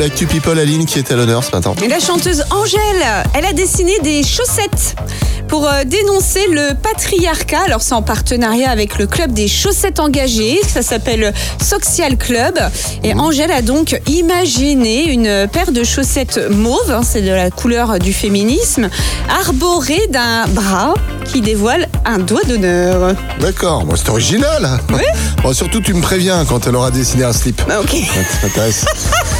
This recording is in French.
l'actu People Aline qui est à l'honneur ce matin. Et la chanteuse Angèle, elle a dessiné des chaussettes pour euh, dénoncer le patriarcat. Alors c'est en partenariat avec le club des chaussettes engagées, ça s'appelle Social Club. Et Angèle a donc imaginé une paire de chaussettes mauves, hein, c'est de la couleur du féminisme, arborée d'un bras qui dévoile un doigt d'honneur. D'accord, bon, c'est original. Bon, surtout, tu me préviens quand elle aura dessiné un slip. Ah, Ok. Ça t'intéresse